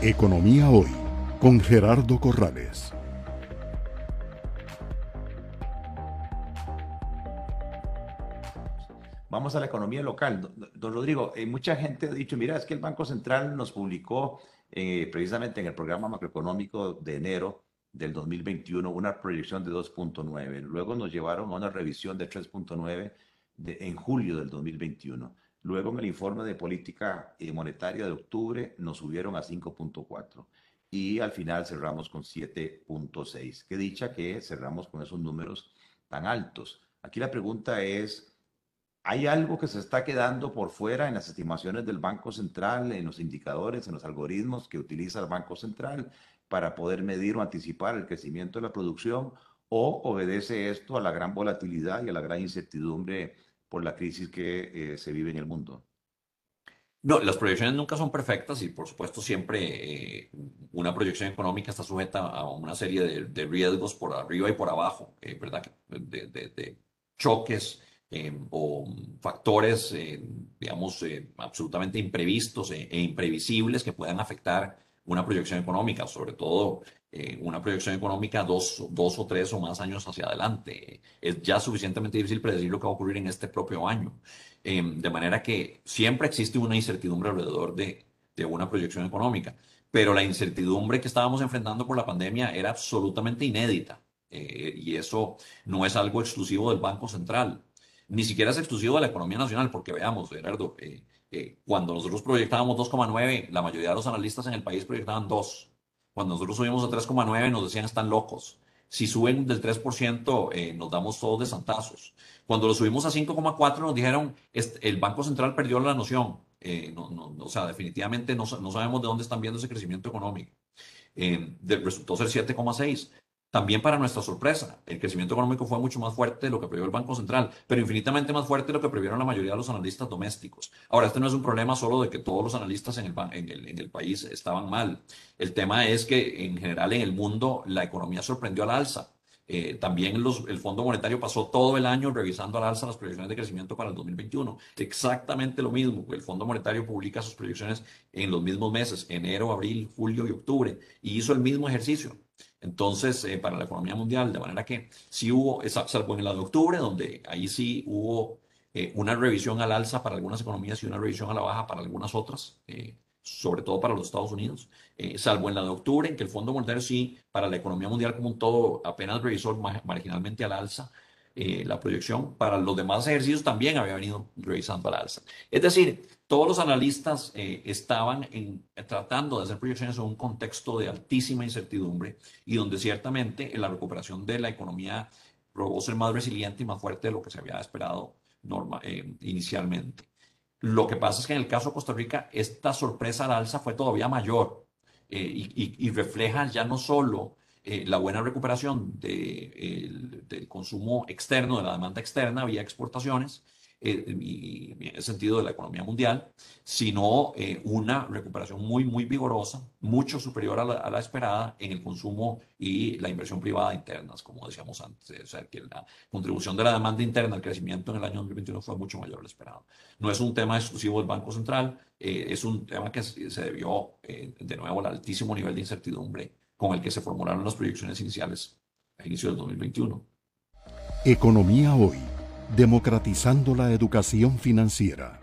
Economía Hoy con Gerardo Corrales. Vamos a la economía local. Don Rodrigo, eh, mucha gente ha dicho, mira, es que el Banco Central nos publicó eh, precisamente en el programa macroeconómico de enero del 2021 una proyección de 2.9. Luego nos llevaron a una revisión de 3.9 en julio del 2021. Luego en el informe de política eh, monetaria de octubre nos subieron a 5.4 y al final cerramos con 7.6. Qué dicha que cerramos con esos números tan altos. Aquí la pregunta es, ¿hay algo que se está quedando por fuera en las estimaciones del Banco Central, en los indicadores, en los algoritmos que utiliza el Banco Central para poder medir o anticipar el crecimiento de la producción? ¿O obedece esto a la gran volatilidad y a la gran incertidumbre por la crisis que eh, se vive en el mundo. No, las proyecciones nunca son perfectas y por supuesto siempre eh, una proyección económica está sujeta a una serie de, riesgos por arriba y por abajo, eh, ¿verdad? De, choques o factores, digamos, absolutamente imprevistos e imprevisibles que puedan afectar una proyección económica, sobre todo eh, una proyección económica dos, dos o tres o más años hacia adelante. Es ya suficientemente difícil predecir lo que va a ocurrir en este propio año. Em, de manera que siempre existe una incertidumbre alrededor de, de una proyección económica, pero la incertidumbre que estábamos enfrentando por la pandemia era absolutamente inédita. Eh, y eso no es algo exclusivo del Banco Central, ni siquiera es exclusivo de la economía nacional, porque veamos, Gerardo, eh, cuando nosotros proyectábamos 2,9, la mayoría de los analistas en el país proyectaban 2. Cuando nosotros subimos a 3,9 nos decían están locos. Si suben del 3%, eh, nos damos todos de santazos. Cuando lo subimos a 5,4 nos dijeron el Banco Central perdió la noción. Eh, no, o sea, definitivamente no, no, sabemos de dónde están viendo ese crecimiento económico. Eh, resultó ser 7,6. También para nuestra sorpresa, el crecimiento económico fue mucho más fuerte de lo que previó el Banco Central, pero infinitamente más fuerte de lo que previeron la mayoría de los analistas domésticos. Ahora, este no es un problema solo de que todos los analistas en el, en el, país estaban mal. El tema es que en general en el mundo la economía sorprendió al alza. Eh, también el Fondo Monetario pasó todo el año revisando al alza las proyecciones de crecimiento para el 2021. Exactamente lo mismo. El Fondo Monetario publica sus proyecciones en los mismos meses, enero, abril, julio y octubre, y hizo el mismo ejercicio. Entonces, eh, para la economía mundial, de manera que sí hubo, salvo en la de octubre, donde ahí sí hubo eh, una revisión al alza para algunas economías y una revisión a la baja para algunas otras, eh, sobre todo para los Estados Unidos, salvo en la de octubre, en que el Fondo Monetario sí, para la economía mundial como un todo, apenas revisó marginalmente al alza, eh, la proyección. Para los demás ejercicios también había venido revisando al alza. Es decir, todos los analistas eh, estaban tratando de hacer proyecciones en un contexto de altísima incertidumbre y donde ciertamente en la recuperación de la economía probó ser más resiliente y más fuerte de lo que se había esperado eh, inicialmente. Lo que pasa es que en el caso de Costa Rica, esta sorpresa al alza fue todavía mayor y refleja ya no solo eh, la buena recuperación del consumo externo, de la demanda externa vía exportaciones, eh, y, en el sentido de la economía mundial, sino eh, una recuperación muy, muy vigorosa, mucho superior a la, esperada en el consumo y la inversión privada internas, como decíamos antes. O sea, que la contribución de la demanda interna al crecimiento en el año 2021 fue mucho mayor a lo esperado. No es un tema exclusivo del Banco Central, es un tema que se debió, de nuevo, al altísimo nivel de incertidumbre con el que se formularon las proyecciones iniciales a inicio del 2021. Economía hoy, democratizando la educación financiera.